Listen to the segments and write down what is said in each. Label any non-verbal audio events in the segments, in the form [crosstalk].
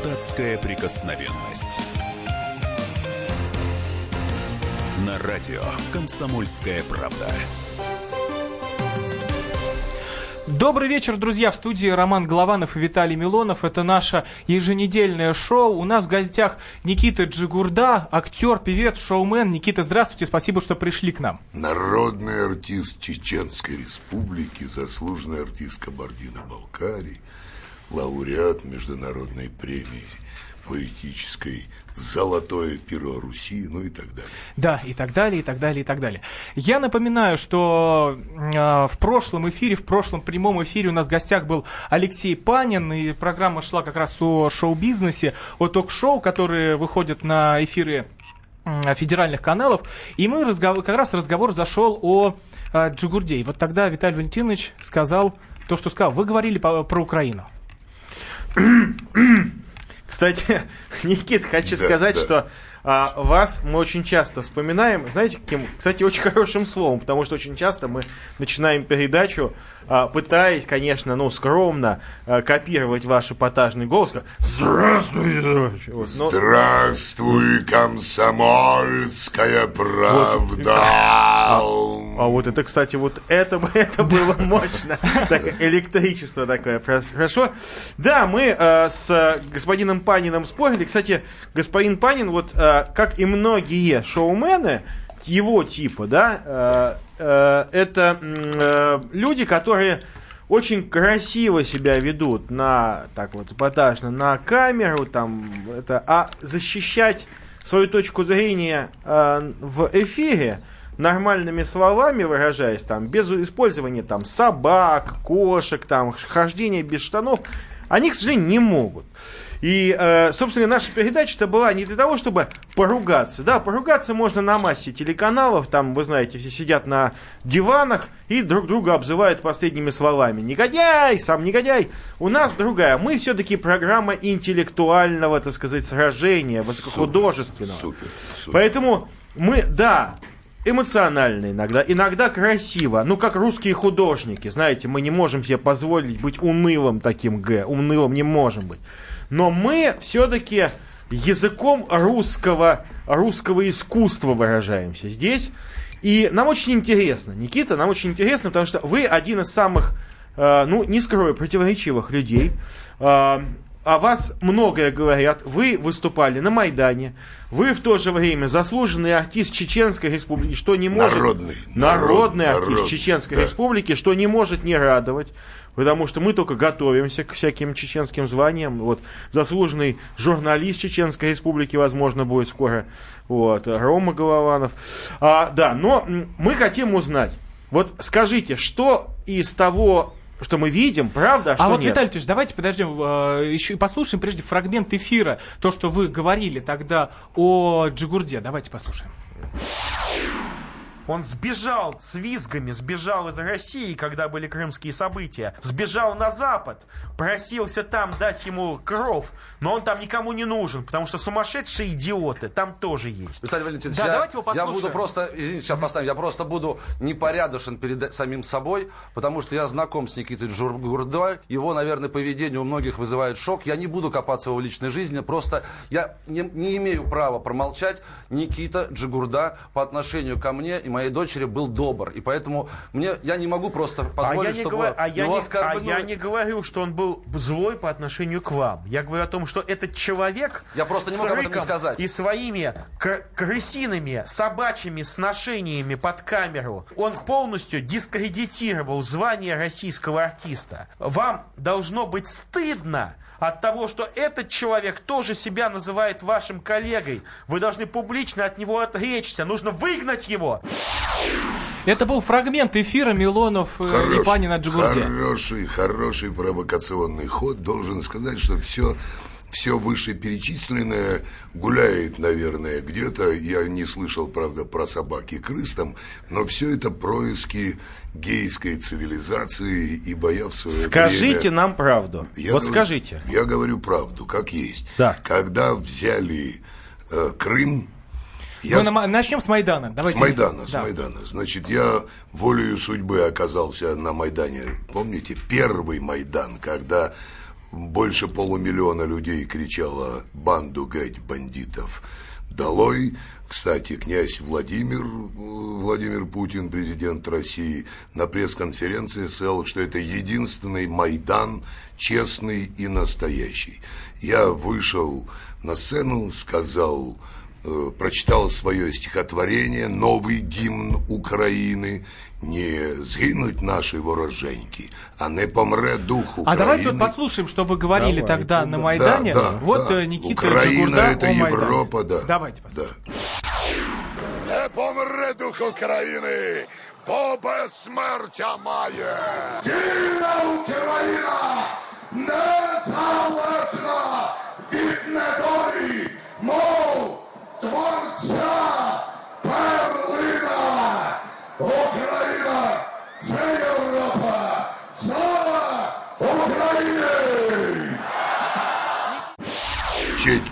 Депутатская прикосновенность. На радио «Комсомольская правда». Добрый вечер, друзья. В студии Роман Голованов и Виталий Милонов. Это наше еженедельное шоу. У нас в гостях Никита Джигурда, актер, певец, шоумен. Никита, здравствуйте. Спасибо, что пришли к нам. Народный артист Чеченской Республики, заслуженный артист Кабардино-Балкарии, лауреат международной премии поэтической «Золотое перо Руси», ну и так далее. Да, и так далее, и так далее, и так далее. Я напоминаю, что э, в прошлом эфире, в прошлом прямом эфире у нас в гостях был Алексей Панин, и программа шла как раз о шоу-бизнесе, о ток-шоу, которые выходят на эфиры федеральных каналов, и мы разговор, как раз разговор зашел о э, Джигурде. И вот тогда Виталий Валентинович сказал то, что сказал. Вы говорили по, про Украину. Кстати, [laughs] Никит, хочу да, сказать, да. что а, вас мы очень часто вспоминаем, знаете, каким, кстати, очень [laughs] хорошим словом, потому что очень часто мы начинаем передачу а, пытаясь, конечно, ну, скромно а, копировать ваш эпатажный голос. Здравствуй! Вот, но... Здравствуй, комсомольская правда! [laughs] Вот, а, вот это, кстати, вот это, [laughs] это было мощно. Так, электричество такое. Хорошо. Да, мы э, с господином Паниным спорили. Кстати, господин Панин, вот э, как и многие шоумены, его типа, да, э, э, это э, люди, которые очень красиво себя ведут на, так вот, эпатажно, на камеру, там, это, а защищать свою точку зрения э, в эфире, нормальными словами выражаясь, там, без использования там собак, кошек, там, хождения без штанов, они, к сожалению, не могут. И, э, собственно, наша передача-то была не для того, чтобы поругаться. Да, поругаться можно на массе телеканалов, там, вы знаете, все сидят на диванах и друг друга обзывают последними словами. Негодяй, сам негодяй. У нас другая. Мы все-таки программа интеллектуального, так сказать, сражения, высокохудожественного. Супер, супер. Поэтому мы, да, эмоционально иногда, иногда красиво. Ну, как русские художники, знаете, мы не можем себе позволить быть унылым таким Г. Унылым не можем быть но мы все-таки языком русского, русского искусства выражаемся здесь. И нам очень интересно, Никита, нам очень интересно, потому что вы один из самых, э, ну, не скрою, противоречивых людей. Э, о вас многое говорят. Вы выступали на Майдане. Вы в то же время заслуженный артист Чеченской Республики, что не может... Народный. Народный народ, артист народ, Чеченской да. Республики, что не может не радовать. Потому что мы только готовимся к всяким чеченским званиям. Вот заслуженный журналист Чеченской Республики, возможно, будет скоро. Вот, Рома Голованов. А, да, но мы хотим узнать. Вот скажите, что из того что мы видим, правда, а, а что вот, нет. Виталий Ильич, давайте подождем, э, еще и послушаем прежде фрагмент эфира, то, что вы говорили тогда о Джигурде. Давайте послушаем. Он сбежал с визгами, сбежал из России, когда были крымские события. Сбежал на Запад, просился там дать ему кров, но он там никому не нужен, потому что сумасшедшие идиоты там тоже есть. Виталий Валентинович, да, я, давайте его я буду просто, извините, сейчас поставим, я просто буду непорядочен перед самим собой, потому что я знаком с Никитой Джургурдой, его, наверное, поведение у многих вызывает шок. Я не буду копаться в его личной жизни, просто я не, не имею права промолчать. Никита Джигурда по отношению ко мне и моей моей дочери был добр. И поэтому мне, я не могу просто позволить, а я не чтобы говор... а я его не... А я не говорю, что он был злой по отношению к вам. Я говорю о том, что этот человек я просто не могу об этом не сказать. и своими крысиными собачьими сношениями под камеру он полностью дискредитировал звание российского артиста. Вам должно быть стыдно от того, что этот человек тоже себя называет вашим коллегой. Вы должны публично от него отречься. Нужно выгнать его. Это был фрагмент эфира Милонов Хорош, и Панина Джигурде. Хороший, хороший провокационный ход. Должен сказать, что все все вышеперечисленное гуляет, наверное, где-то. Я не слышал, правда, про собаки и крыс там, но все это происки гейской цивилизации и боя в свое Скажите время... нам правду. Я вот говорю, скажите. Я говорю правду, как есть. Да. Когда взяли э, Крым, я Мы с... начнем с Майдана. Давайте. С Майдана, да. с Майдана. Значит, я волею судьбы оказался на Майдане. Помните, первый Майдан, когда больше полумиллиона людей кричало «Банду гать бандитов!» долой. Кстати, князь Владимир, Владимир Путин, президент России, на пресс-конференции сказал, что это единственный Майдан честный и настоящий. Я вышел на сцену, сказал, э, прочитал свое стихотворение «Новый гимн Украины», не згинуть наши вороженьки, а не помре дух Украины. А давайте вот послушаем, что вы говорили давайте, тогда да. на Майдане. Да, да, вот да. Э, Никита Украина Джигурда это Европа, да. Давайте. Да. Не помре дух України, бо безсмертя має. Вільна Україна незалежна від недолі, мов творця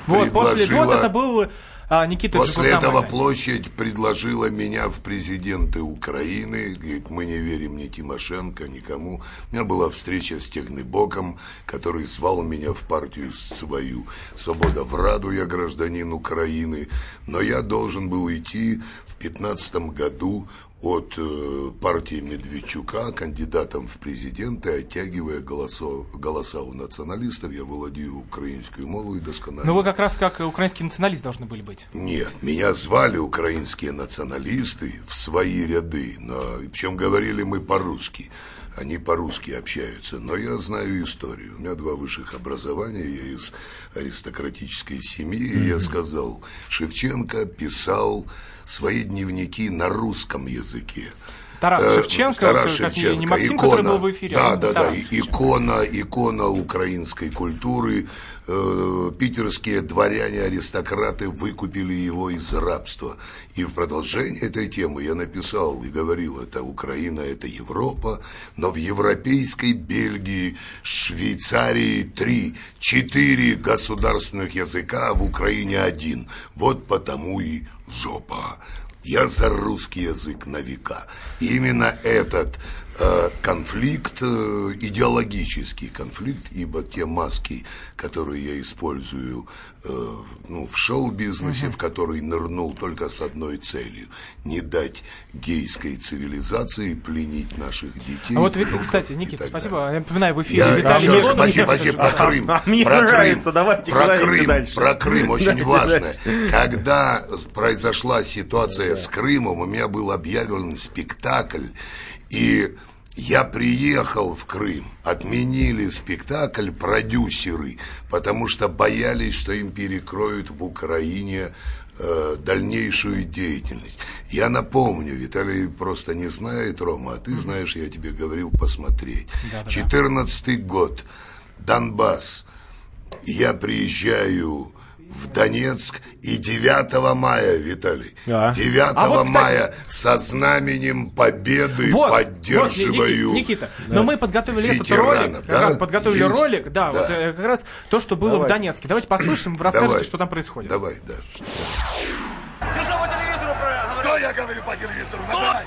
Вот, после вот это был а, Никита После этого площадь предложила меня в президенты Украины. Говорит, мы не верим ни Тимошенко, никому. У меня была встреча с Технобоком, который звал меня в партию свою. Свобода в Раду, я гражданин Украины. Но я должен был идти в 15 году от э, партии Медведчука кандидатом в президенты, оттягивая голосо, голоса у националистов. Я владею украинской мовой досконально. Но вы как раз как украинский националист должны были быть. Нет, меня звали украинские националисты в свои ряды, но причем говорили мы по-русски. Они по-русски общаются, но я знаю историю. У меня два высших образования, я из аристократической семьи, и я сказал, Шевченко писал свои дневники на русском языке. Тарас э, Шевченко, Тарас Шевченко, не Максим, икона, который был в эфире. Да, а да, да, икона, икона украинской культуры. Э, питерские дворяне-аристократы выкупили его из рабства. И в продолжение этой темы я написал и говорил, это Украина, это Европа, но в европейской Бельгии, Швейцарии три, четыре государственных языка, а в Украине один. Вот потому и жопа. Я за русский язык на века. Именно этот конфликт, э, идеологический конфликт, ибо те маски, которые я использую э, ну, в шоу-бизнесе, угу. в который нырнул только с одной целью – не дать гейской цивилизации пленить наших детей. А вот, внуков, кстати, Никита, спасибо. Далее. Я напоминаю, в эфире я, Виталий еще. Спасибо, спасибо, про Крым. А, мне про нравится, Крым, давайте про Крым, дальше. Про Крым очень важно. Когда произошла ситуация с Крымом, у меня был объявлен спектакль, и я приехал в Крым, отменили спектакль продюсеры, потому что боялись, что им перекроют в Украине э, дальнейшую деятельность. Я напомню, Виталий просто не знает, Рома, а ты знаешь, я тебе говорил посмотреть. Четырнадцатый год, Донбасс. Я приезжаю Донецк и 9 мая, Виталий. Да. 9 а вот, кстати, мая со знаменем победы вот, поддерживаю. Вот, Никита, да. но мы подготовили этот ролик. Да? Подготовили Есть? ролик, да, да. Вот, э, как раз то, что было Давай. в Донецке. Давайте послушаем, вы расскажете, Давай. что там происходит. Давай, да. Я говорю по телевизору? Напоминай!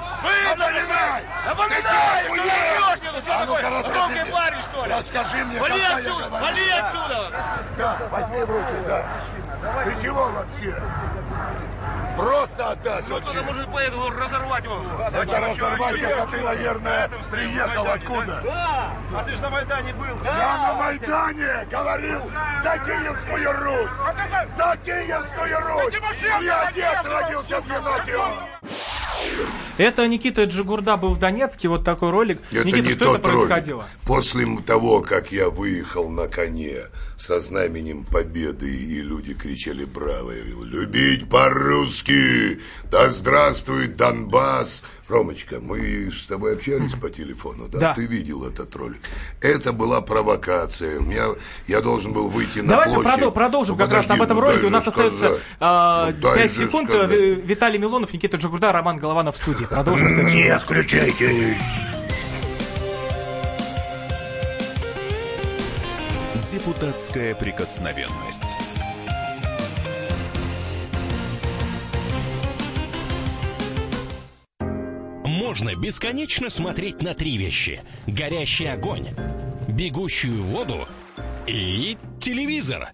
Напоминай! Напоминай! Напоминай! А ну-ка расскажи парень, что ли? Расскажи мне, Вали отсюда! Вали отсюда! Да, возьми в руки, да. Ты чего вообще? Просто отдай Ну, тогда, может, поеду разорвать его. Это разорвать, это ты, наверное, приехал откуда? Да! А ты же на Майдане был. Я на Майдане говорил за Киевскую Русь! За Киевскую Русь! Я дед родился в Геннадио! Это Никита Джигурда был в Донецке, вот такой ролик. Это Никита, не что тот это происходило? Ролик. После того, как я выехал на коне со знаменем победы, и люди кричали «Браво!», я говорил «Любить по-русски! Да здравствует Донбасс!» Ромочка, мы с тобой общались по телефону, да? да? Ты видел этот ролик. Это была провокация. У меня, я должен был выйти на Давайте площадь. Продол- продолжим ну, как подожди, раз об этом ну, ролике. У нас остается э, ну, 5 секунд. Сказать. Виталий Милонов, Никита Джигурда, Роман Голованов в студии. Продолжим. Не отключайте. Депутатская прикосновенность. Можно бесконечно смотреть на три вещи. Горящий огонь, бегущую воду и телевизор.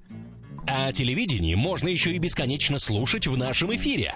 А телевидение можно еще и бесконечно слушать в нашем эфире.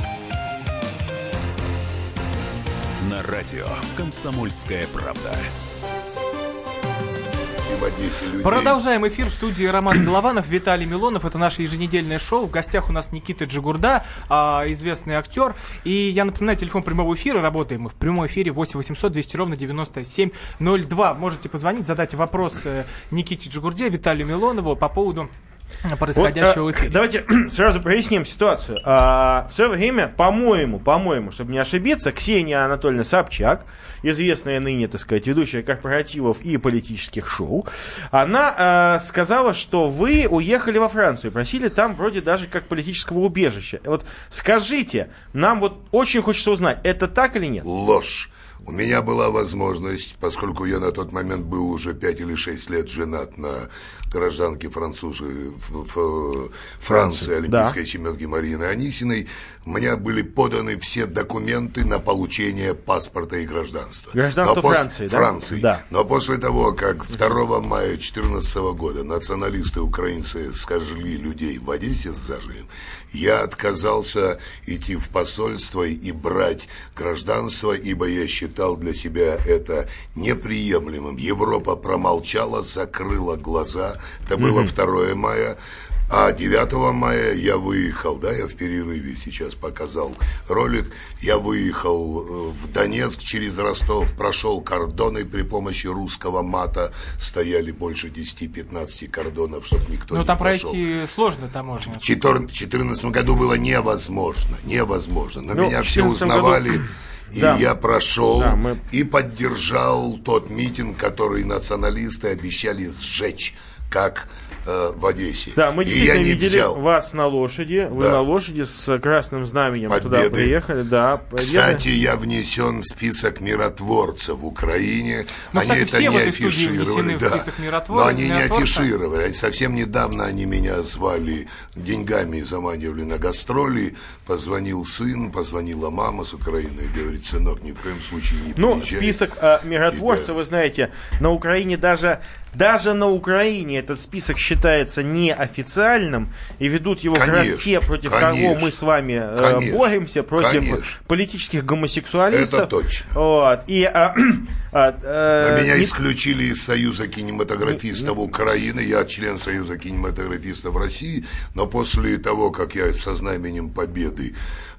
На радио «Комсомольская правда». Продолжаем эфир в студии Роман [clears throat] Голованов, Виталий Милонов. Это наше еженедельное шоу. В гостях у нас Никита Джигурда, а, известный актер. И я напоминаю, телефон прямого эфира. Работаем мы в прямом эфире 8 800 200 ровно 9702. Можете позвонить, задать вопрос э, Никите Джигурде, Виталию Милонову по поводу происходящего Вот, в э, эфире. Давайте [clears throat] сразу проясним ситуацию. А, в свое время, по-моему, по-моему, чтобы не ошибиться, Ксения Анатольевна Собчак, известная ныне, так сказать, ведущая корпоративов и политических шоу, она э, сказала, что вы уехали во Францию, просили там вроде даже как политического убежища. Вот скажите, нам вот очень хочется узнать, это так или нет? Ложь. У меня была возможность, поскольку я на тот момент был уже 5 или 6 лет женат на гражданке французы, Франции, олимпийской чемпионки Марины Анисиной, мне были поданы все документы на получение паспорта и гражданства. Гражданство Но пос- Франции, да? Франции. Да. Но после того, как 2 мая 2014 года националисты украинцы сожгли людей в Одессе с зажием, я отказался идти в посольство и брать гражданство, ибо я считал для себя это неприемлемым. Европа промолчала, закрыла глаза. Это было 2 мая. А 9 мая я выехал, да, я в перерыве сейчас показал ролик, я выехал э, в Донецк через Ростов, прошел кордоны при помощи русского мата, стояли больше 10-15 кордонов, чтобы никто Ну, не там прошел. пройти сложно таможню. В 2014 году было невозможно, невозможно. На Ну, меня все 14 году- узнавали, [clears throat] и Да. я прошел Да, мы- и поддержал тот митинг, который националисты обещали сжечь, как э, в Одессе. Да, мы действительно видели взял. вас на лошади. Вы Да. на лошади с красным знаменем туда Победы. приехали. Да, победы. Кстати, я внесен в список миротворцев в Украине. Ну, они кстати, это все не афишировали, да. список миротвор- Но они не афишировали. Совсем недавно они меня звали деньгами, заманивали на гастроли. Позвонил сын, позвонила мама с Украины и говорит, сынок, ни в коем случае не Ну, приезжай. список э, миротворцев, Тебя- вы знаете, на Украине даже, даже на Украине этот список считается неофициальным, и ведут его Конечно, расте, против конечно, кого мы с вами э, конечно, боремся, против конечно. политических гомосексуалистов. Это точно. Вот. И, а, [clears throat] а, э, А меня не- исключили из Союза кинематографистов Украины. Я член Союза кинематографистов России. Но после того, как я со знаменем победы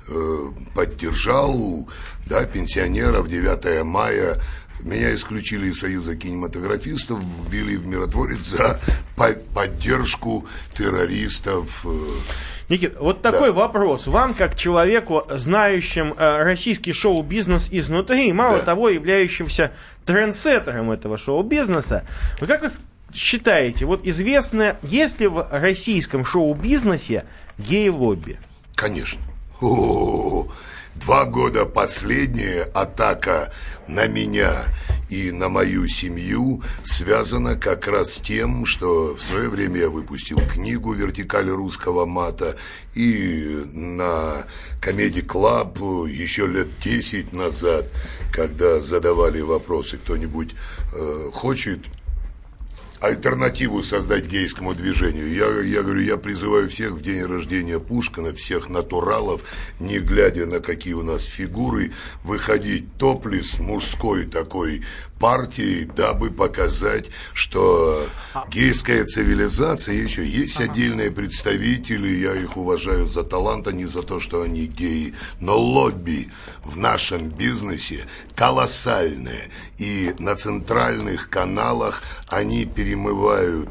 э, поддержал да, пенсионеров 9 мая, меня исключили из Союза кинематографистов, ввели в миротворец за по- поддержку террористов. э, Никит, вот такой вопрос. Вам, как человеку, знающим э, российский шоу-бизнес изнутри, мало Да. того, являющимся трендсеттером этого шоу-бизнеса, вы как вы считаете, вот известно, есть ли в российском шоу-бизнесе гей-лобби? Конечно. О, Два года последняя атака на меня и на мою семью связана как раз тем, что в свое время я выпустил книгу «Вертикаль русского мата» и на Comedy Club еще лет 10 назад, когда задавали вопросы, кто-нибудь э, хочет альтернативу создать гейскому движению. Я, я говорю, я призываю всех в день рождения Пушкина, всех натуралов, не глядя на какие у нас фигуры, выходить топлис мужской такой партии, дабы показать, что гейская цивилизация еще есть отдельные представители, я их уважаю за талант, а не за то, что они геи. Но лобби в нашем бизнесе колоссальное. И на центральных каналах они перемывают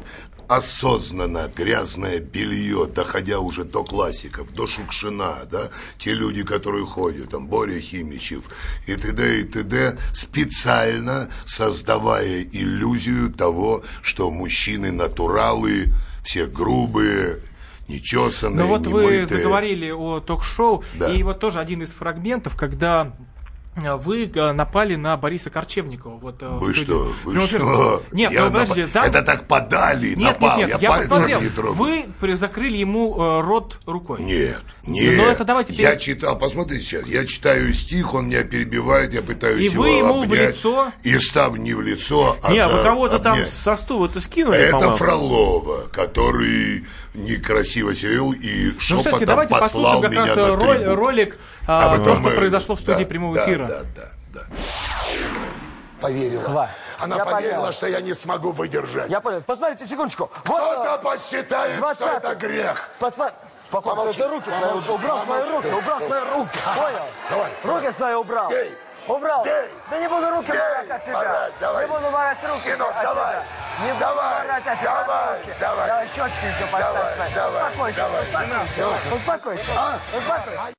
осознанно грязное белье, доходя уже до классиков, до Шукшина, да, те люди, которые ходят, там, Боря Химичев и т.д. и т.д., специально создавая иллюзию того, что мужчины натуралы, все грубые, нечесанная, Ну вот не вы заговорили о ток-шоу, Да. и вот тоже один из фрагментов, когда вы э, напали на Бориса Корчевникова. Вот, э, в Вы что? Вы Ну, что? Нет, Я ну подождите, напа- там- Это так подали, Нет, напал, нет, я, нет, я пальцем посмотрел. не трогал. Вы закрыли ему э, рот рукой. Нет, нет. Ну, это давайте Я перес- читал, посмотрите сейчас, я читаю стих, он меня перебивает, я пытаюсь И его вы ему в обнять. лицо? И став не в лицо, а Не, а за вы кого-то там со стула-то скинули, Это. Фролова, который некрасиво себя вел и Ну, шепотом давайте послал послушаем как меня раз на э, роль- ролик, А а, то, что мы- произошло в студии да, прямого да, эфира. Да, да, да. Поверила. Два. Она Я поверила, понял. что я не смогу выдержать. Я понял. Посмотрите, секундочку. Вот, Кто-то э, посчитает, что 20-й. это грех. Посмотри. Спокойно, Помолчи. ты руки свои Помолчи. убрал свои Помолчи. руки, убрал свои руки. Понял? Давай. Руки свои убрал. Бей. Убрал. Бей. Да не буду руки Бей. брать от тебя. Давай. Не буду брать руки Сынок, от давай. тебя. Не Давай. тебя Давай. руки. Давай. Давай щечки еще поставь Давай. свои. Давай. Успокойся, Давай. успокойся. Успокойся. А? Успокойся.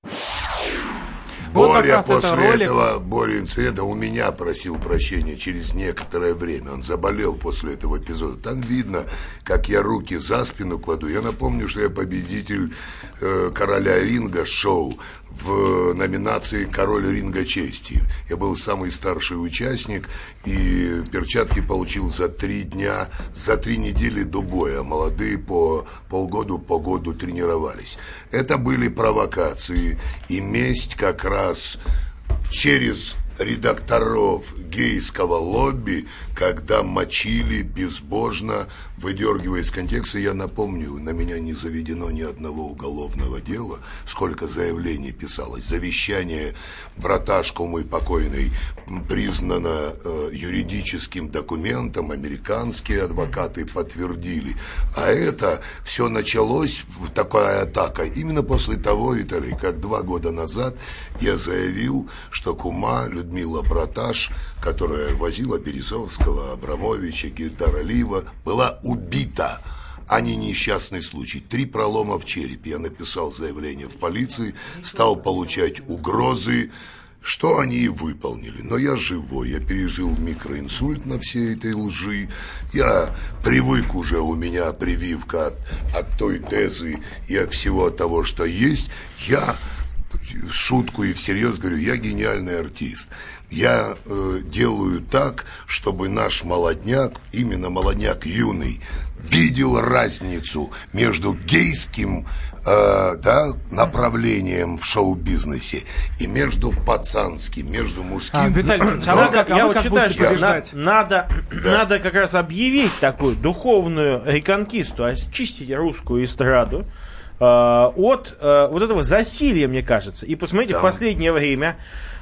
Вот Боря это после ролик. этого, Боря инцидента у меня просил прощения через некоторое время. Он заболел после этого эпизода. Там видно, как я руки за спину кладу. Я напомню, что я победитель э, короля ринга шоу в номинации «Король ринга чести». Я был самый старший участник, и перчатки получил за три дня, за три недели до боя. Молодые по полгода, по году тренировались. Это были провокации, и месть как раз через редакторов гейского лобби, когда мочили безбожно, выдергивая из контекста, я напомню, на меня не заведено ни одного уголовного дела, сколько заявлений писалось. Завещание браташку мой покойный признано э, юридическим документом, американские адвокаты подтвердили. А это все началось, такая атака, именно после того, Виталий, как два года назад я заявил, что кума Людмила Браташ, которая возила Березовского, Абрамовича, Гильдара Лива, была убита а не несчастный случай. Три пролома в черепе. Я написал заявление в полиции, стал получать угрозы, что они и выполнили. Но я живой, я пережил микроинсульт на всей этой лжи. Я привык уже, у меня прививка от, от той дезы и от всего того, что есть. Я шутку и всерьез говорю, я гениальный артист. Я э, делаю так, чтобы наш молодняк, именно молодняк юный, видел разницу между гейским э, да, направлением в шоу-бизнесе и между пацанским, между мужским. А, Виталий Ильич, а как, а я вот считаю, что на- надо, надо как раз объявить такую духовную реконкисту, очистить русскую эстраду от э, вот этого засилия, мне кажется. И посмотрите, в последнее время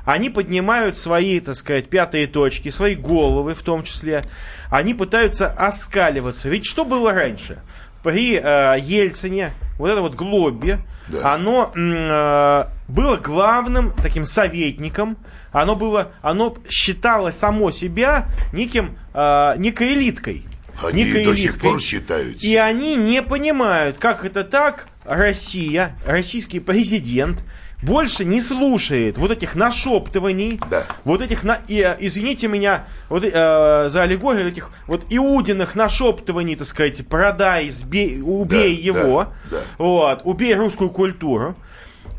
они поднимают свои, так сказать, пятые точки, свои головы в том числе. Они пытаются оскаливаться. Ведь что было раньше? При э, Ельцине, вот это вот Глобби, Да. оно э, было главным таким советником, оно было, оно считало само себя неким, э, некой элиткой. Они некой до сих элиткой. пор считают. И они не понимают, как это так, Россия, российский президент больше не слушает вот этих нашептываний, Да. вот этих, на, и, э, извините меня, вот, э, за аллегорию этих вот иудиных нашептываний, так сказать, продай, сбей, убей Да, его, да, да. вот, убей русскую культуру.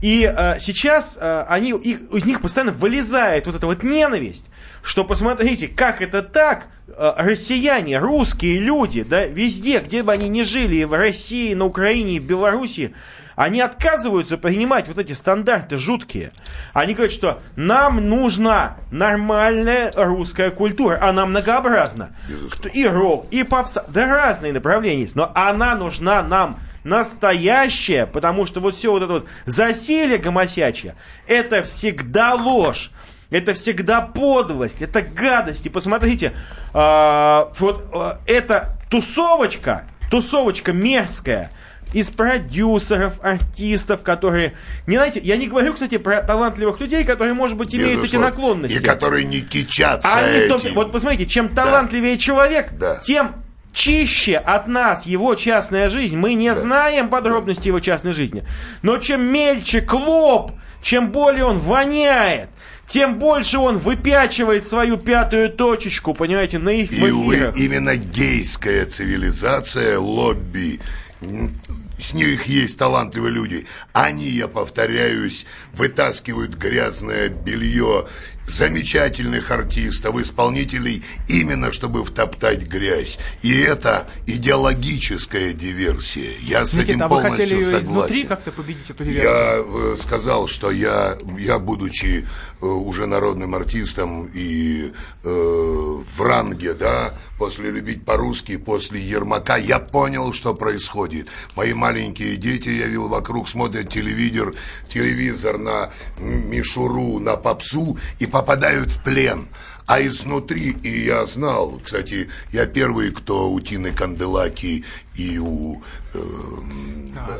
И э, сейчас э, они, их, из них постоянно вылезает вот эта вот ненависть, что посмотрите, как это так, э, россияне, русские люди, да, везде, где бы они ни жили, и в России, на Украине, и в Беларуси, они отказываются принимать вот эти стандарты жуткие. Они говорят, что нам нужна нормальная русская культура, она многообразна. И рок, и попса, да разные направления есть, но она нужна нам настоящее, потому что вот все вот это вот засилие гомосячье, это всегда ложь. Это всегда подлость, это гадость. И посмотрите, а, вот а, эта тусовочка, тусовочка мерзкая, из продюсеров, артистов, которые... Не знаете, я не говорю, кстати, про талантливых людей, которые, может быть, имеют эти Безусловно. наклонности. И которые не кичатся Они том- этим. вот посмотрите, чем талантливее человек, Да. тем чище от нас его частная жизнь. Мы не знаем подробности его частной жизни. Но чем мельче клоп, чем более он воняет, тем больше он выпячивает свою пятую точечку, понимаете, на эф- И, эфирах. именно гейская цивилизация, лобби, с них есть талантливые люди. Они, я повторяюсь, вытаскивают грязное белье замечательных артистов, исполнителей, именно чтобы втоптать грязь. И это идеологическая диверсия. Я с Никита, этим а вы полностью хотели согласен. изнутри как-то победить эту диверсию? Я э, сказал, что я, я будучи э, уже народным артистом и э, в ранге, да, после «Любить по-русски», после «Ермака», я понял, что происходит. Мои маленькие дети, я видел вокруг, смотрят телевизор, телевизор на мишуру, на попсу и попадают в плен. А изнутри, и я знал, кстати, я первый, кто у Тины Канделаки и у э,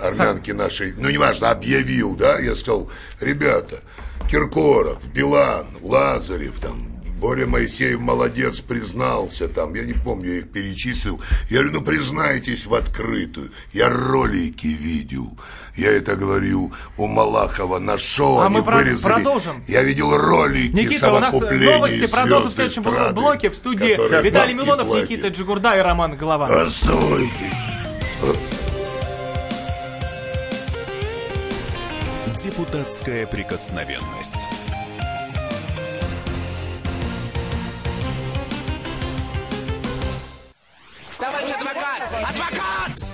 армянки нашей, ну, неважно, объявил, да, я сказал, ребята, Киркоров, Билан, Лазарев, там, Боря Моисеев молодец, признался там, я не помню, я их перечислил. Я говорю, ну признайтесь в открытую. Я ролики видел. Я это говорил у Малахова на шоу, А они мы вырезали. продолжим. Я видел ролики Никита, у нас совокупления новости продолжим в следующем эстрады, блоке в студии Виталий Милонов, платят. Никита Джигурда и Роман Голованов. Оставайтесь. Депутатская прикосновенность.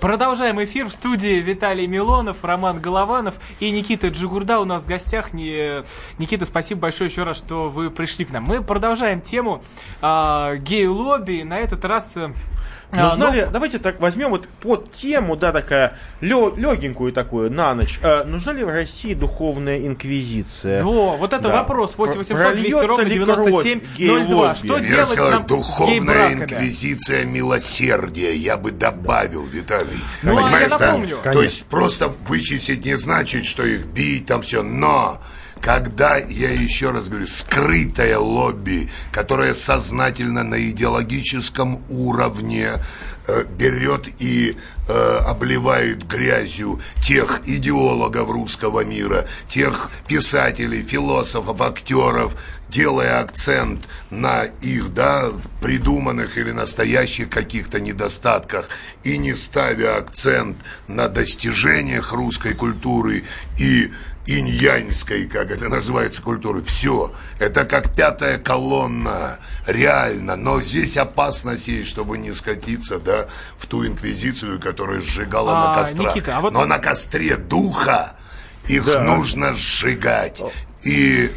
Продолжаем эфир в студии Виталий Милонов, Роман Голованов и Никита Джигурда у нас в гостях. Никита, спасибо большое еще раз, что вы пришли к нам. Мы продолжаем тему а, гей-лобби. На этот раз... а, Нужна ну, ли, давайте так возьмем вот под тему, да, такая легенькую такую на ночь. Э, нужна ли в России духовная инквизиция? Во, вот это Да. вопрос. 8 800 200 Прольется ровно ли 97 кровь гей-лобби? 02. Что Я делать сказал, нам духовная инквизиция милосердия. Я бы добавил, Виталий. Ну, а Понимаешь, я да? напомню. То есть просто вычистить не значит, что их бить там все. Но когда, я еще раз говорю, скрытое лобби, которое сознательно на идеологическом уровне э, берет и э, обливает грязью тех идеологов русского мира, тех писателей, философов, актеров, делая акцент на их, да, придуманных или настоящих каких-то недостатках и не ставя акцент на достижениях русской культуры и иньяньской, как это называется, культуры. Все. Это как пятая колонна. Реально. Но здесь опасность есть, чтобы не скатиться, да, в ту инквизицию, которая сжигала А, на кострах. Никита, а вот- Но на костре духа их нужно сжигать. И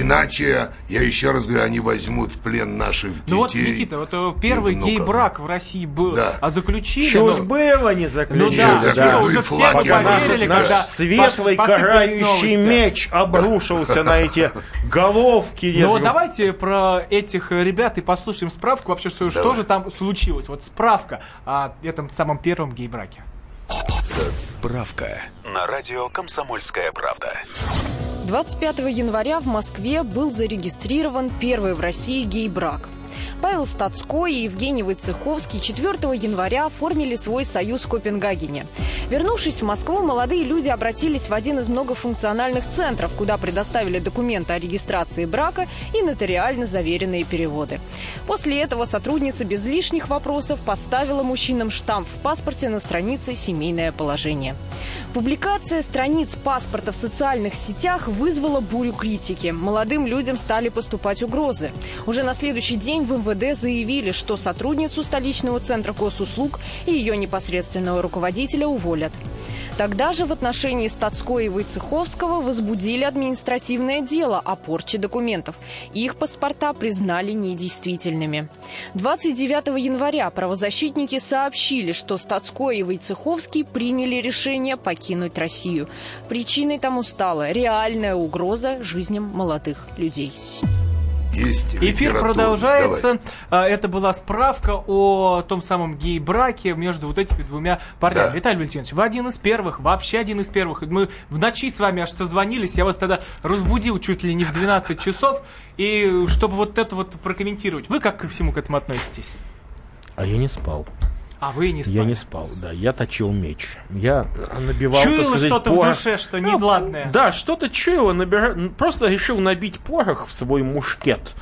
иначе, я еще раз говорю, они возьмут в плен наших детей. Ну вот, Никита, вот э, первый гей-брак в России был, Да. а заключили... Что ну, ж было, не Ну заключили. да, да. Ну уже все поверили, наш, когда светлый пос- карающий новости. меч обрушился на эти головки. Ну вот давайте про этих ребят и послушаем справку вообще, что, что же там случилось. Вот справка о этом самом первом гей-браке. Справка на радио «Комсомольская правда». 25 января в Москве был зарегистрирован первый в России гей-брак. Павел Стацкой и Евгений Войцеховский 4 января оформили свой союз в Копенгагене. Вернувшись в Москву, молодые люди обратились в один из многофункциональных центров, куда предоставили документы о регистрации брака и нотариально заверенные переводы. После этого сотрудница без лишних вопросов поставила мужчинам штамп в паспорте на странице «Семейное положение». Публикация страниц паспорта в социальных сетях вызвала бурю критики. Молодым людям стали поступать угрозы. Уже на следующий день в МВД заявили, что сотрудницу столичного центра госуслуг и ее непосредственного руководителя уволят. Тогда же в отношении Стацкой и Войцеховского возбудили административное дело о порче документов. Их паспорта признали недействительными. 29 января правозащитники сообщили, что Стацкой и Войцеховский приняли решение покинуть Россию. Причиной тому стала реальная угроза жизням молодых людей. Есть Эфир литературный. продолжается. А, Это была справка о том самом гей-браке между вот этими двумя парнями. Да. Виталий Валентинович, вы один из первых, вообще один из первых. Мы в ночи с вами аж созвонились, я вас тогда разбудил чуть ли не в 12 часов, и чтобы вот это вот прокомментировать. Вы как ко всему к этому относитесь? А я не спал. А вы не спали. Я не спал, да. Я точил меч. Я набивал, Чуяло сказать, что-то в порох. душе, что Ну, недладное. Да, что-то чуяло, набира- просто решил набить порох в свой мушкет,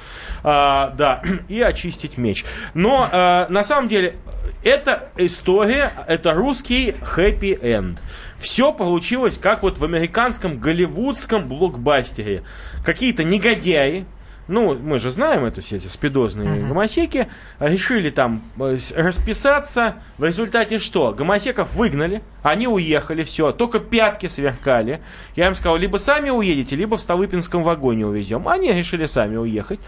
А, да, [clears throat] и очистить меч. Но а, на самом деле эта история, это русский хэппи-энд. Все получилось как вот в американском голливудском блокбастере. Какие-то негодяи, ну, мы же знаем это все эти спидозные гомосеки, решили там э, расписаться. В результате что? Гомосеков выгнали, они уехали, все, только пятки сверкали. Я им сказал, либо сами уедете, либо в Столыпинском вагоне увезем. Они решили сами уехать.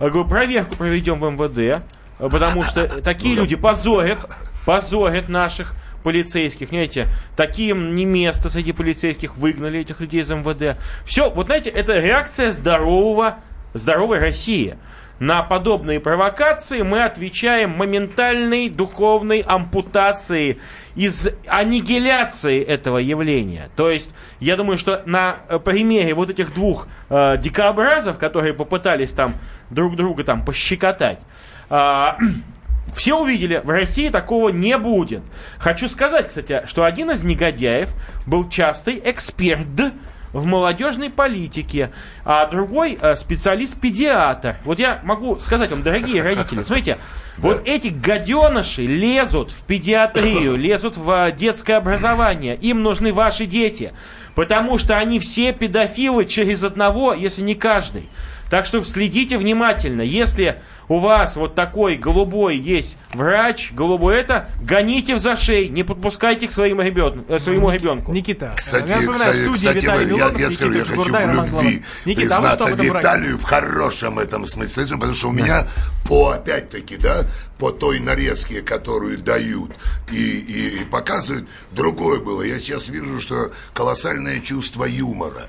Я говорю, проверку проведем в МВД, потому что такие люди позорят, позорят наших полицейских, знаете, таким не место среди полицейских выгнали этих людей из МВД. Все, вот знаете, это реакция здорового, здоровой России. На подобные провокации мы отвечаем моментальной духовной ампутацией из аннигиляции этого явления. То есть, я думаю, что на э, примере вот этих двух э, дикообразов, которые попытались там друг друга там пощекотать, а, [clears throat] все увидели, в России такого не будет. Хочу сказать, кстати, что один из негодяев был частый эксперт в молодежной политике, а другой э, специалист-педиатр. Вот я могу сказать вам, дорогие родители, смотрите, [laughs] вот эти гаденыши лезут в педиатрию, [laughs] лезут в э, детское образование. Им нужны ваши дети, потому что они все педофилы через одного, если не каждый. Так что следите внимательно. Если у вас вот такой голубой есть врач, голубой это, гоните в зашей, не подпускайте к своему, ребен- э, своему ребенку. Никита, Кстати, я напоминаю, кстати, кстати, Виталий я, Милонов, я скажу, я хочу в Роман любви. Никита, а признаться браке? Виталию в хорошем этом смысле, потому что у меня по, опять-таки, да, по той нарезке, которую дают и, и, и показывают, другое было. Я сейчас вижу, что колоссальное чувство юмора.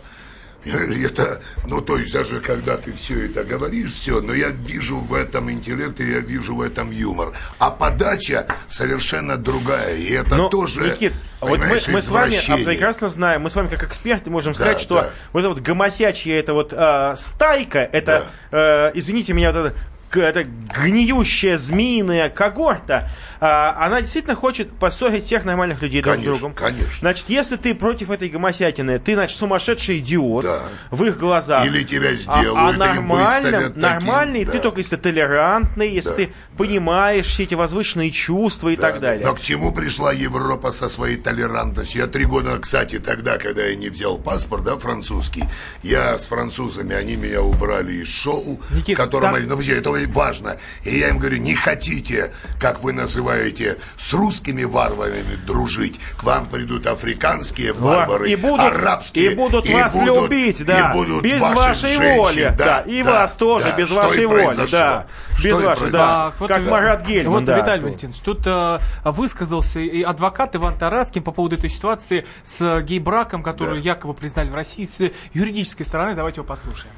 Я- Это, ну, то есть даже когда ты все это говоришь, все, но я вижу в этом интеллект, и я вижу в этом юмор. А подача совершенно другая, и это Но, тоже, Никит, вот мы, мы с вами а, прекрасно знаем, мы с вами как эксперты можем Да, сказать, что да. вот эта вот гомосячья, эта вот а, стайка, это, э, извините меня, вот это, это гниющая змеиная когорта, а, она действительно хочет поссорить всех нормальных людей друг с Конечно, другом. конечно. Значит, если ты против этой гомосятины, ты, значит, сумасшедший идиот Да. в их глазах. Или тебя А- сделают, а, или нормальным, выставят таким, нормальный, да. ты только если толерантный, если Да, ты понимаешь все эти возвышенные чувства и Да, так да. далее. Но к чему пришла Европа со своей толерантностью? Я три года, кстати, тогда, когда я не взял паспорт, да, французский, я с французами, они меня убрали из шоу, Никит, в котором там- они, ну, это важно. И я им говорю, не хотите, как вы называете, с русскими варварами дружить, к вам придут африканские варвары, и будут, арабские. и будут и вас будут- любить, и да, будут без вашей женщин, воли, да, и да, вас тоже да. без Что вашей и воли, да, Что без и вашей, да, вот как и- Марат Гельман, Вот, да. Виталий Валентинович, тут э, высказался и адвокат Иван Тараскин по поводу этой ситуации с э, гей-браком, который Да. якобы признали в России с юридической стороны. Давайте его послушаем.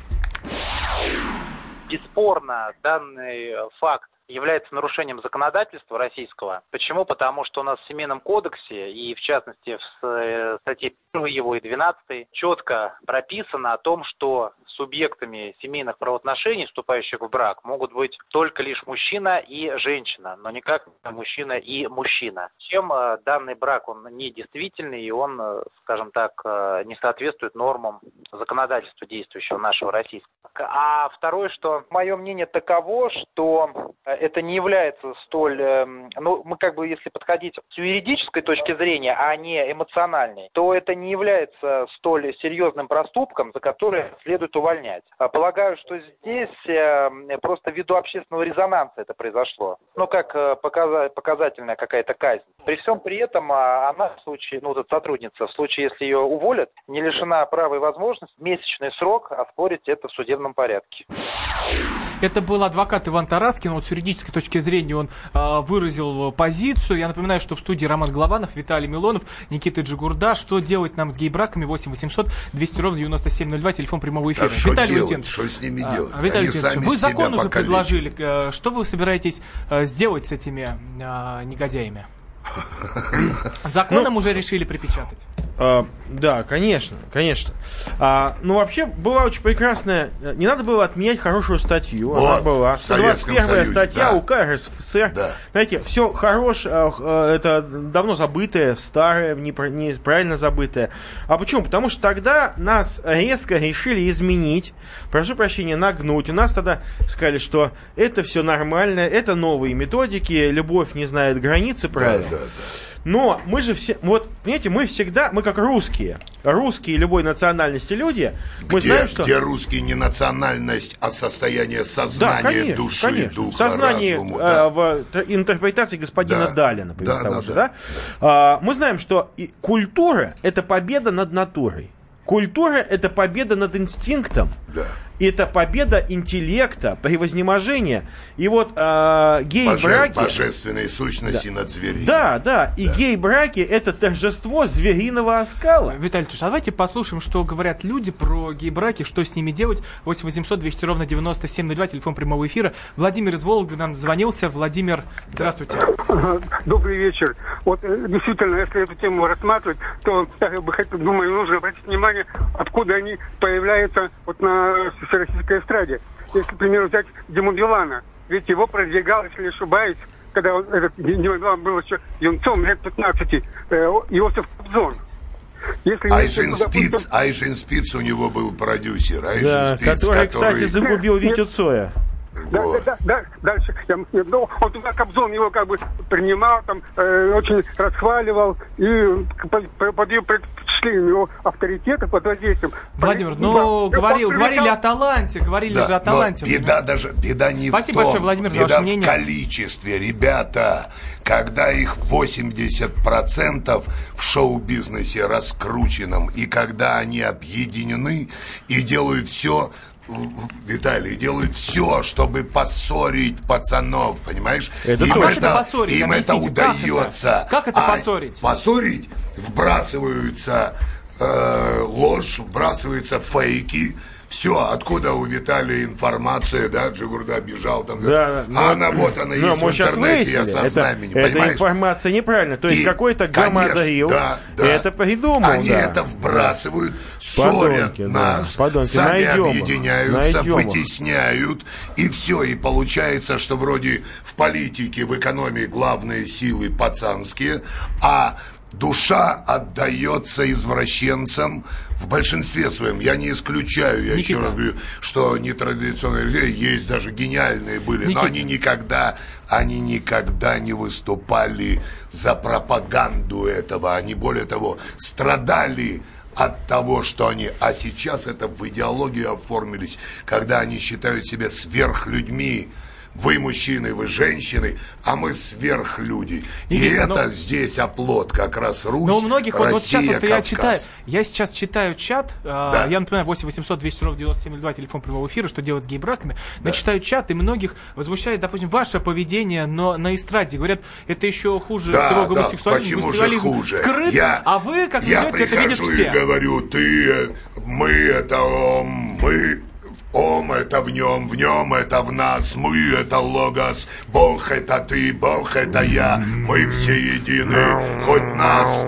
Бесспорно, данный э, факт является нарушением законодательства российского. Почему? Потому что у нас в Семейном кодексе и, в частности, в э, статье 1 его и 12 четко прописано о том, что субъектами семейных правоотношений, вступающих в брак, могут быть только лишь мужчина и женщина, но никак мужчина и мужчина. Чем э, данный брак, он недействительный и он, э, скажем так, э, не соответствует нормам законодательства действующего нашего российского. А второе, что мое мнение таково, что это не является столь, ну, мы как бы, если подходить с юридической точки зрения, а не эмоциональной, то это не является столь серьезным проступком, за который следует увольнять. А Полагаю, что здесь э, просто ввиду общественного резонанса это произошло. Ну, как э, показа- показательная какая-то казнь. При всем при этом а, она в случае, ну, эта сотрудница, в случае, если ее уволят, не лишена права и возможности месячный срок оспорить это в судебном порядке. Это был адвокат Иван Тараскин. Вот с юридической точки зрения он э, выразил позицию. Я напоминаю, что в студии Роман Голованов, Виталий Милонов, Никита Джигурда. Что делать нам с гей-браками? 8 800 200 ровно 9702, телефон прямого эфира. А что Виталий? Лютенко. Что с ними А, делать? Виталий Они Лютенко, вы закон уже предложили. Э, Что вы собираетесь э, сделать с этими э, негодяями? [laughs] Законом уже решили припечатать. А, да, конечно, конечно. А, ну, вообще, была очень прекрасная... Не надо было отменять хорошую статью. Она Вот, была. в Советском 121 Союзе, статья да. УК РСФСР. Да. Знаете, все хорошее, это давно забытое, старое, непра- неправильно забытое. А почему? Потому что тогда нас резко решили изменить, прошу прощения, нагнуть. У нас тогда сказали, что это все нормально, это новые методики, любовь не знает границы, правильно? Да, да. Но мы же все, вот, понимаете, мы всегда, мы как русские, русские любой национальности люди, мы где, знаем, что... где русский не национальность, а состояние сознания, да, конечно, души, конечно. духа, Сознание разума. э, да. в тр- интерпретации господина Да. Даля, например, Да, того да, же, да. да? А, мы знаем, что и культура – это победа над натурой. Культура – это победа над инстинктом. Да. Это победа интеллекта, превознеможения. И вот э, Боже- гей-браки... божественной сущности над звериной. Да, да. И гей-браки – это торжество звериного оскала. Виталий Ильич, а давайте послушаем, что говорят люди про гей-браки, что с ними делать. 8 800 200 ровно 9702, телефон прямого эфира. Владимир из Вологды нам звонился. Владимир, здравствуйте. Добрый вечер. Вот э, действительно, если эту тему рассматривать, то я бы хотел, думаю, нужно обратить внимание, откуда они появляются вот на всероссийской эстраде. Если, к примеру, взять Диму Билана, ведь его продвигал, если не ошибаюсь, когда он, этот Дима Билан был еще юнцом лет 15, э, Иосиф Кобзон. Если допустим, Спиц, Айшин Спиц у него был продюсер. Айшин Да, Спиц, который, кстати, загубил Витю Цоя. Да, да, да, да, дальше. Я, ну, вот туда Кобзон его как бы принимал, там, э, очень расхваливал, и под, под ее впечатлением его авторитета, под воздействием. Владимир, ну, да, говорил, он говорили о таланте, говорили Да, же о таланте. беда даже, беда не Спасибо в том, большое, Владимир, за беда ваше в мнение. количестве, ребята. Когда их 80% в шоу-бизнесе раскрученном, и когда они объединены и делают все, Виталий, делают все, чтобы поссорить пацанов, понимаешь? Это им. Как это поссорить? им это Объясните, как это? удается. Как это А поссорить? Поссорить вбрасываются э, ложь, вбрасываются фейки. Все, откуда у Виталия информация, да, Джигурда бежал там. Да, а она вот она но есть в сейчас интернете, я выяснили, со знамени, это, понимаешь? информация неправильная. То есть И, какой-то гамадрил да, да. это придумал. Они да. это вбрасывают, ссорят Подонки, да, нас, подонки. сами Найдем объединяются, найдем вытесняют, и все. И получается, что вроде в политике, в экономии главные силы пацанские, а душа отдается извращенцам в большинстве своем. Я не исключаю, я еще Никита. раз говорю, что нетрадиционные люди есть даже гениальные были, но Никита. они никогда, они никогда не выступали за пропаганду этого. Они, более того, страдали от того, что они... А сейчас это в идеологию оформились, когда они считают себя сверхлюдьми. Вы мужчины, вы женщины, а мы сверхлюди. И ну- это здесь оплот как раз Русь, Но у многих, вот, вот Россия, сейчас вот я читаю, я сейчас читаю чат, э, Да. я напоминаю, 8 800 200 ровно 9702, телефон прямого эфира, что делать с гей-браками, но читаю чат, и многих возмущает, допустим, ваше поведение но на эстраде, говорят, это еще хуже Да, всего да, гомосексуализм, почему же хуже? скрыт, Я- а вы, как Я ведете, это видят прихожу и все. говорю, ты, э, мы это мы Ом это в нем, в нем это в нас, мы это логос, Бог это ты, Бог это я, мы все едины, хоть нас,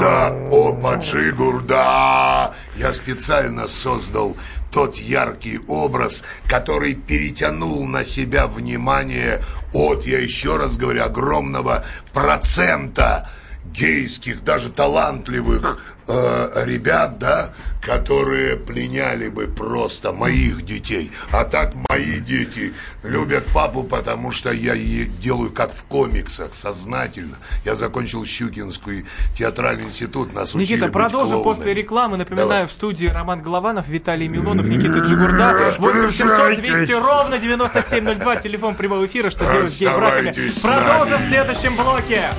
да, о, Паджигур, да. Я специально создал тот яркий образ, который перетянул на себя внимание от, я еще раз говорю, огромного процента гейских, даже талантливых э, ребят, да, которые пленяли бы просто моих детей. А так мои дети любят папу, потому что я делаю как в комиксах, сознательно. Я закончил Щукинский театральный институт, нас учили Никита, продолжим после рекламы. Напоминаю, Давай. в студии Роман Голованов, Виталий Милонов, Никита Джигурда. 8700 200 ровно 9702, телефон прямого эфира, что делать с гей-браками. Продолжим в следующем блоке.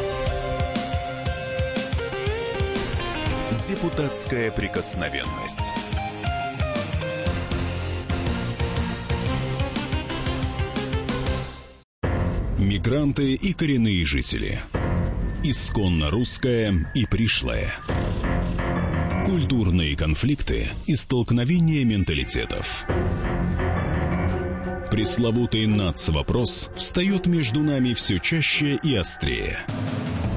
Депутатская прикосновенность. Мигранты и коренные жители. Исконно русское и пришлое. Культурные конфликты и столкновения менталитетов. Пресловутый НАЦ-вопрос встает между нами все чаще и острее.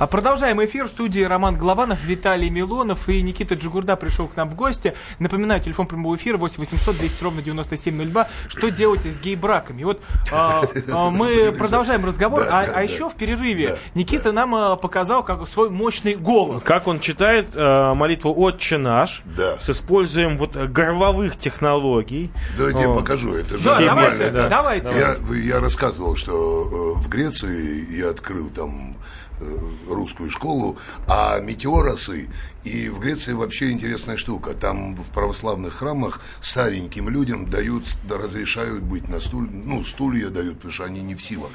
А продолжаем эфир в студии Роман Голованов, Виталий Милонов и Никита Джигурда пришел к нам в гости. Напоминаю, телефон прямого эфира 8 800 200 ровно 9702. Что делать с гей-браками? Вот а, [laughs] а, мы продолжаем разговор, а, а еще в перерыве Никита нам а, показал как свой мощный голос. Как он читает а, молитву «Отче наш» Да. с использованием вот горловых технологий. Да, я покажу, это же Да, давайте, да. давайте. Я, я рассказывал, что э, в Греции я открыл там русскую школу, а метеоросы, и в Греции вообще интересная штука, там в православных храмах стареньким людям дают, да, разрешают быть на стуле, ну, стулья дают, потому что они не в силах.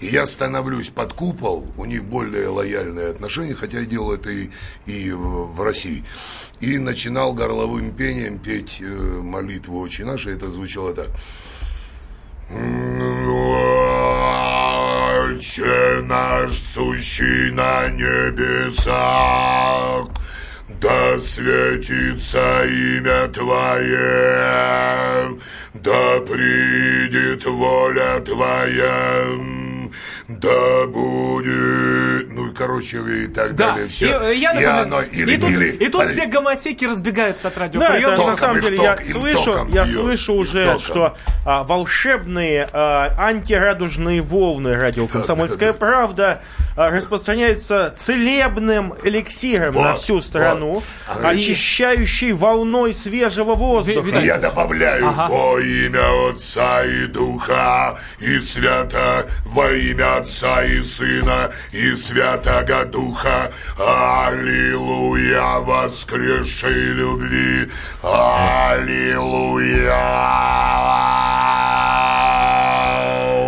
И я становлюсь под купол, у них более лояльные отношения, хотя я делал это и, и в, России. И начинал горловым пением петь э, молитву «Отче наш», это звучало так. Отче наш, сущий на небесах, да светится имя Твое, да придет воля Твоя, да будет... И, короче, и так Да, далее. и, Все. э, я И оно- или- и тут, или- и тут или- все гомосеки разбегаются от Да, радиоприема. это Током на самом деле ток, я слышу, током я бьет, слышу уже, током. что а, волшебные а, антирадужные волны радио «Комсомольская да, да. правда» а, распространяются целебным эликсиром Вот, на всю страну, вот. Ага. очищающей волной свежего воздуха. И я добавляю Ага. во имя Отца и Духа, и Свято, во имя Отца и Сына, и Святого Духа. Аллилуйя, воскресшей любви. Аллилуйя.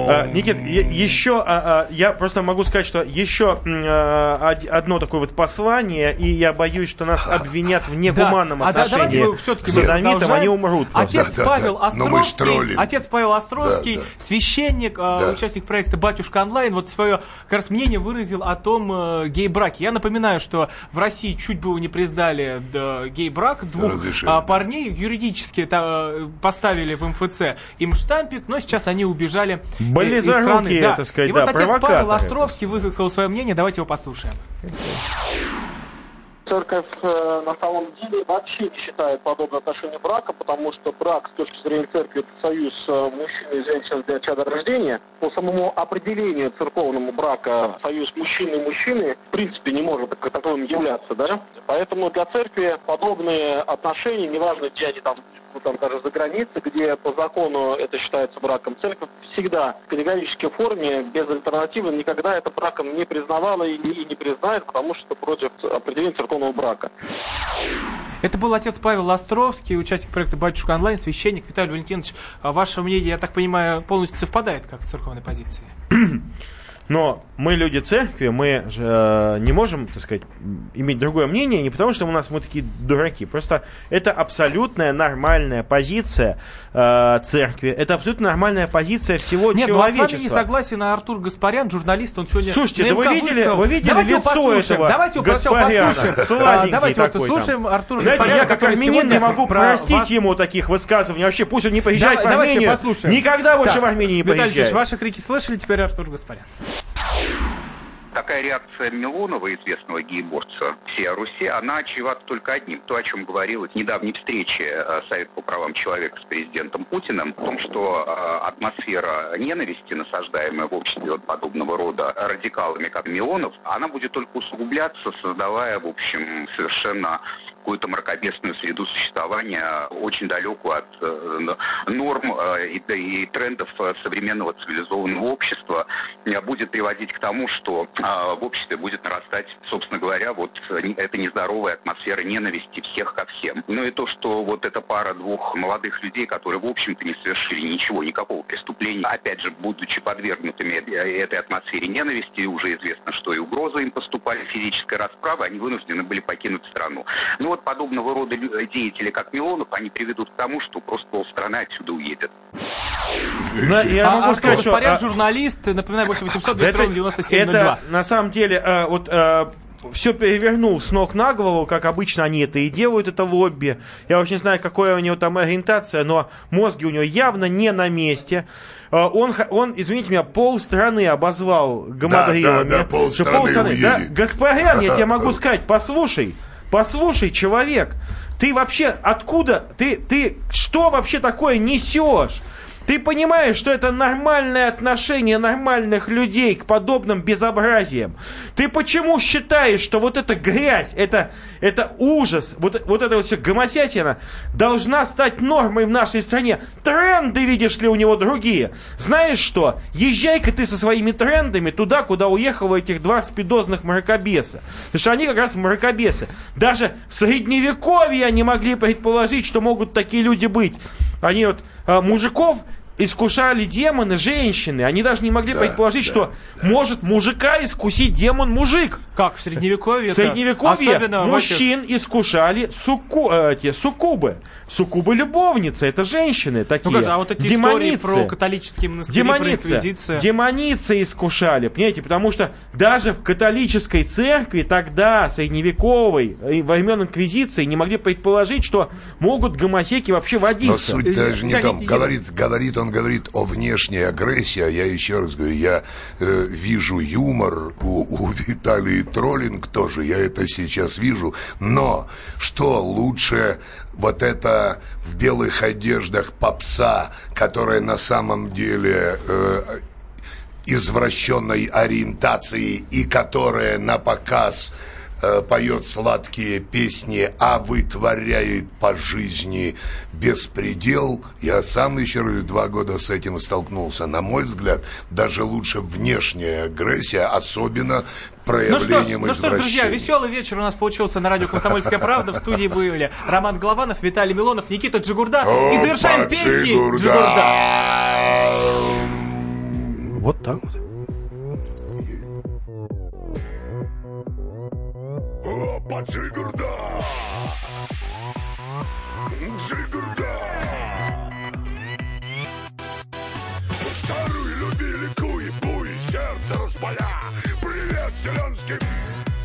А, Никит, еще а, а, я просто могу сказать, что еще а, од- одно такое вот послание, и я боюсь, что нас обвинят в негуманном Да. А да- давайте отношении мы все-таки к садомитам, они умрут. просто. Отец Да, да, Павел да. Островский, отец Павел Островский, Да, да. священник, э, Да. участник проекта «Батюшка онлайн», вот свое как раз мнение выразил о том э, гей-браке. Я напоминаю, что в России чуть было не признали да, гей-брак двух Разрешили. а, парней, юридически это, э, поставили в МФЦ им штампик, но сейчас они убежали из Близорукие, страны. Да. так сказать, И вот да, отец Павел. Островский высказал свое мнение, давайте его послушаем. Церковь э, на самом деле вообще не считает подобное отношение брака, потому что брак с точки зрения церкви это союз э, мужчины и женщины для чадорождения. По самому определению церковному брака союз мужчины и мужчины в принципе не может так- таковым являться, да? Поэтому для церкви подобные отношения, неважно где они там ну, там даже за границей, где по закону это считается браком, церковь всегда в категорической форме, без альтернативы, никогда это браком не признавала и не, и не признает, потому что против определения церковного брака. Это был отец Павел Островский, участник проекта «Батюшка онлайн», священник Виталий Валентинович. а Ваше мнение, я так понимаю, полностью совпадает как с церковной позицией. [clears throat] Но мы люди церкви, мы э, не можем, так сказать, иметь другое мнение, не потому что у нас мы такие дураки. Просто это абсолютная нормальная позиция э, церкви, это абсолютно нормальная позиция всего Нет, ну а с человечества. вами не согласен Артур Гаспарян, журналист, он сегодня Слушайте, да вы видели- вы видели давайте лицо послушаем, этого Давайте Гаспаряна? послушаем. А, Давайте вот такой слушаем там. Артура Знаете, Гаспаряна, я как армянин не могу про простить вас- ему таких высказываний. Вообще, пусть он не поезжает Да- в Армению. послушаем. Никогда больше Так, в Армению не Виталий Ильич, поезжает. ваши крики слышали, теперь Артур Гаспарян. Такая реакция Милонова, известного гейборца всей Руси, она чревата только одним. То, о чем говорилось в недавней встрече э, Совет по правам человека с президентом Путиным, о том, что э, атмосфера ненависти, насаждаемая в обществе вот подобного рода радикалами, как Милонов, она будет только усугубляться, создавая, в общем, совершенно какую-то мракобесную среду существования, очень далекую от э, норм э, и, трендов современного цивилизованного общества, будет приводить к тому, что в обществе будет нарастать, собственно говоря, вот эта нездоровая атмосфера ненависти всех ко всем. Ну и то, что вот эта пара двух молодых людей, которые, в общем-то, не совершили ничего, никакого преступления, опять же, будучи подвергнутыми этой атмосфере ненависти, уже известно, что и угрозы им поступали, физическая расправа, они вынуждены были покинуть страну. Ну вот подобного рода деятели, как Милонов, они приведут к тому, что просто полстраны отсюда уедет. На, я а, могу сказать, что... А, журналист, напоминаю, 8800 297 Это, на самом деле, а, вот а, все перевернул с ног на голову, как обычно они это и делают, это лобби. Я вообще не знаю, какая у него там ориентация, но мозги у него явно не на месте. А, он, он извините меня, пол страны обозвал гамадрилами. Да, да, да, пол страны, пол страны да? Господин, я тебе могу [laughs] сказать, послушай, послушай, человек, ты вообще откуда, ты, ты что вообще такое несешь? Ты понимаешь, что это нормальное отношение нормальных людей к подобным безобразиям. Ты почему считаешь, что вот эта грязь, это, это ужас, вот, вот эта вот все гомосятина должна стать нормой в нашей стране? Тренды, видишь ли, у него другие. Знаешь что? Езжай-ка ты со своими трендами туда, куда уехало этих два спидозных мракобеса. Потому что они как раз мракобесы. Даже в средневековье они могли предположить, что могут такие люди быть. Они вот а, мужиков искушали демоны женщины. Они даже не могли да, предположить, да, что да. может мужика искусить демон-мужик. Как в средневековье? В средневековье мужчин этих... искушали суку, э, те, суккубы. Суккубы-любовницы, это женщины такие. Ну, а вот эти демоницы. про католические монастыри, демоницы, про Демоницы искушали, понимаете, потому что даже в католической церкви тогда, средневековой, во времен инквизиции, не могли предположить, что могут гомосеки вообще водиться. Но суть даже не там. Говорит, говорит он говорит о внешней агрессии, а я еще раз говорю, я э, вижу юмор у, у [laughs] Виталии Троллинг тоже, я это сейчас вижу. Но что лучше вот это в белых одеждах попса, которая на самом деле э, извращенной ориентации и которая на показ поет сладкие песни, а вытворяет по жизни беспредел. Я сам еще два года с этим столкнулся. На мой взгляд, даже лучше внешняя агрессия, особенно проявлением ну что ж, ну что ж, друзья, веселый вечер у нас получился на радио «Комсомольская правда». В студии были Роман Голованов, Виталий Милонов, Никита Джигурда. И завершаем песни Джигурда. Вот так вот. Поджигурда!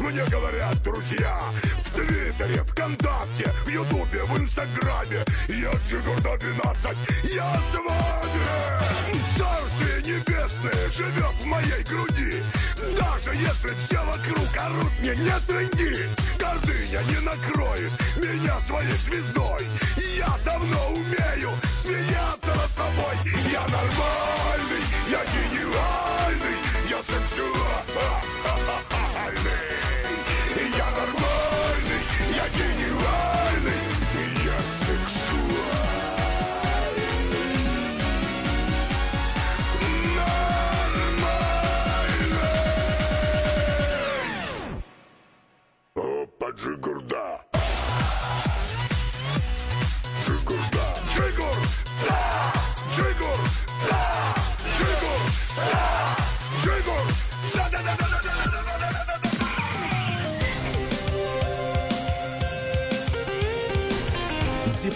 Мне говорят друзья В Твиттере, ВКонтакте, в Ютубе, в Инстаграме. Я Джигурда 12, я с вами. Царствие небесное живет в моей груди. Даже если все вокруг орут мне не тренди Гордыня не накроет меня своей звездой. Я давно умею смеяться над собой. Я нормальный, я гениальный,